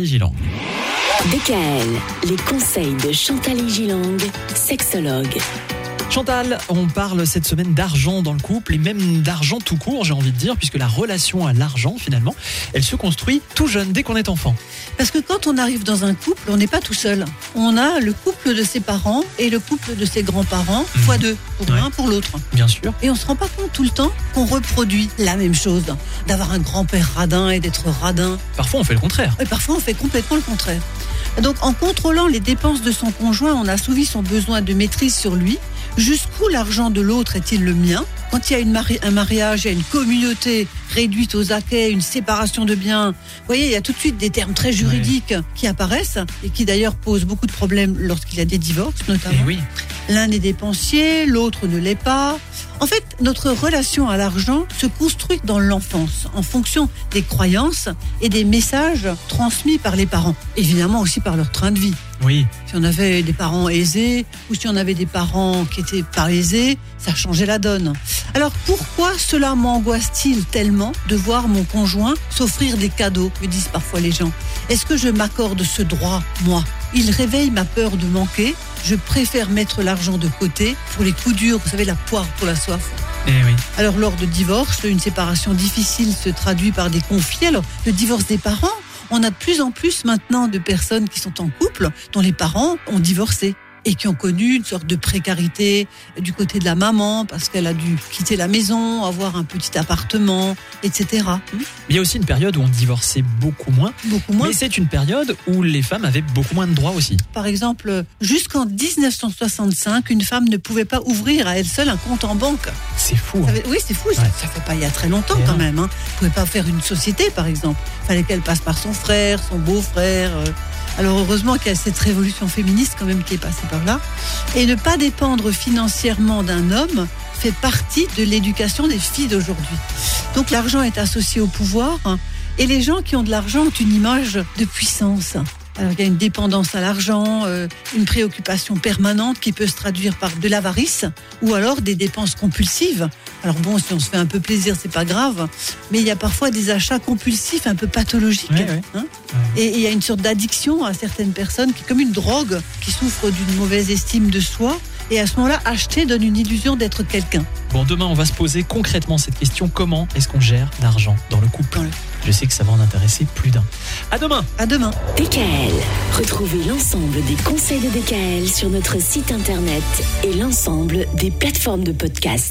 Gilang. DKL, les conseils de Chantal Gilang, sexologue. Chantal, on parle cette semaine d'argent dans le couple et même d'argent tout court, j'ai envie de dire, puisque la relation à l'argent, finalement, elle se construit tout jeune, dès qu'on est enfant. Parce que quand on arrive dans un couple, on n'est pas tout seul. On a le couple de ses parents et le couple de ses grands-parents, Mhm. fois deux, pour Ouais. l'un, pour l'autre. Bien sûr. Et on se rend pas compte tout le temps qu'on reproduit la même chose, d'avoir un grand-père radin et d'être radin. Parfois, on fait le contraire. Et parfois, on fait complètement le contraire. Donc, en contrôlant les dépenses de son conjoint, on assouvi son besoin de maîtrise sur lui. Jusqu'où l'argent de l'autre est-il le mien Quand il y a une mari- un mariage, il y a une communauté réduite aux acquets, une séparation de biens. Vous voyez, il y a tout de suite des termes très juridiques qui apparaissent et qui d'ailleurs posent beaucoup de problèmes lorsqu'il y a des divorces, notamment. Eh oui. L'un est dépensier, l'autre ne l'est pas. En fait, notre relation à l'argent se construit dans l'enfance, en fonction des croyances et des messages transmis par les parents. Évidemment aussi par leur train de vie. Oui. Si on avait des parents aisés ou si on avait des parents qui étaient pas aisés, ça changeait la donne. Alors pourquoi cela m'angoisse-t-il tellement de voir mon conjoint s'offrir des cadeaux, me disent parfois les gens? Est-ce que je m'accorde ce droit, moi? Il réveille ma peur de manquer. Je préfère mettre l'argent de côté pour les coups durs, vous savez, la poire pour la soif. Eh oui. Alors lors de divorce, une séparation difficile se traduit par des conflits. Alors le divorce des parents, on a de plus en plus maintenant de personnes qui sont en couple dont les parents ont divorcé et qui ont connu une sorte de précarité du côté de la maman parce qu'elle a dû quitter la maison, avoir un petit appartement, etc. Mais il y a aussi une période où on divorçait beaucoup moins. Beaucoup moins. Mais c'est une période où les femmes avaient beaucoup moins de droits aussi. Par exemple, jusqu'en 1965, une femme ne pouvait pas ouvrir à elle seule un compte en banque. C'est fou. Hein. fait- oui, c'est fou, ça, Ouais. ça fait pas il y a très longtemps Et quand même. Hein. Vous pouvez pas faire une société, par exemple. Fallait qu'elle passe par son frère, son beau-frère. euh. Alors heureusement qu'il y a cette révolution féministe quand même qui est passée par là. Et ne pas dépendre financièrement d'un homme fait partie de l'éducation des filles d'aujourd'hui. Donc l'argent est associé au pouvoir hein, et les gens qui ont de l'argent ont une image de puissance. Alors il y a une dépendance à l'argent, euh, une préoccupation permanente qui peut se traduire par de l'avarice ou alors des dépenses compulsives. Alors bon, si on se fait un peu plaisir, c'est pas grave, mais il y a parfois des achats compulsifs un peu pathologiques. Ouais, ouais. hein. Et et il y a une sorte d'addiction à certaines personnes qui est comme une drogue, qui souffrent d'une mauvaise estime de soi. Et à ce moment-là, acheter donne une illusion d'être quelqu'un. Bon, demain, on va se poser concrètement cette question comment est-ce qu'on gère l'argent dans le couple? Je sais que ça va en intéresser plus d'un. À demain À demain. DKL, retrouvez l'ensemble des conseils de DKL sur notre site internet et l'ensemble des plateformes de podcast.